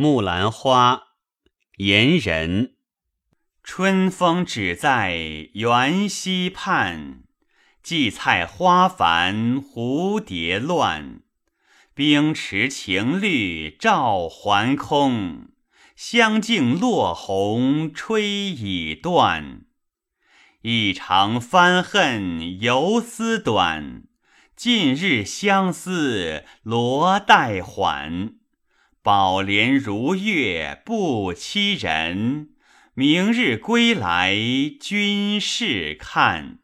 木兰花，言人。春风只在园溪畔，荠菜花繁蝴蝶乱。冰池情绿照还空，香径落红吹已断。一长翻恨游丝短，近日相思罗带缓。宝莲如月不欺人，明日归来君试看。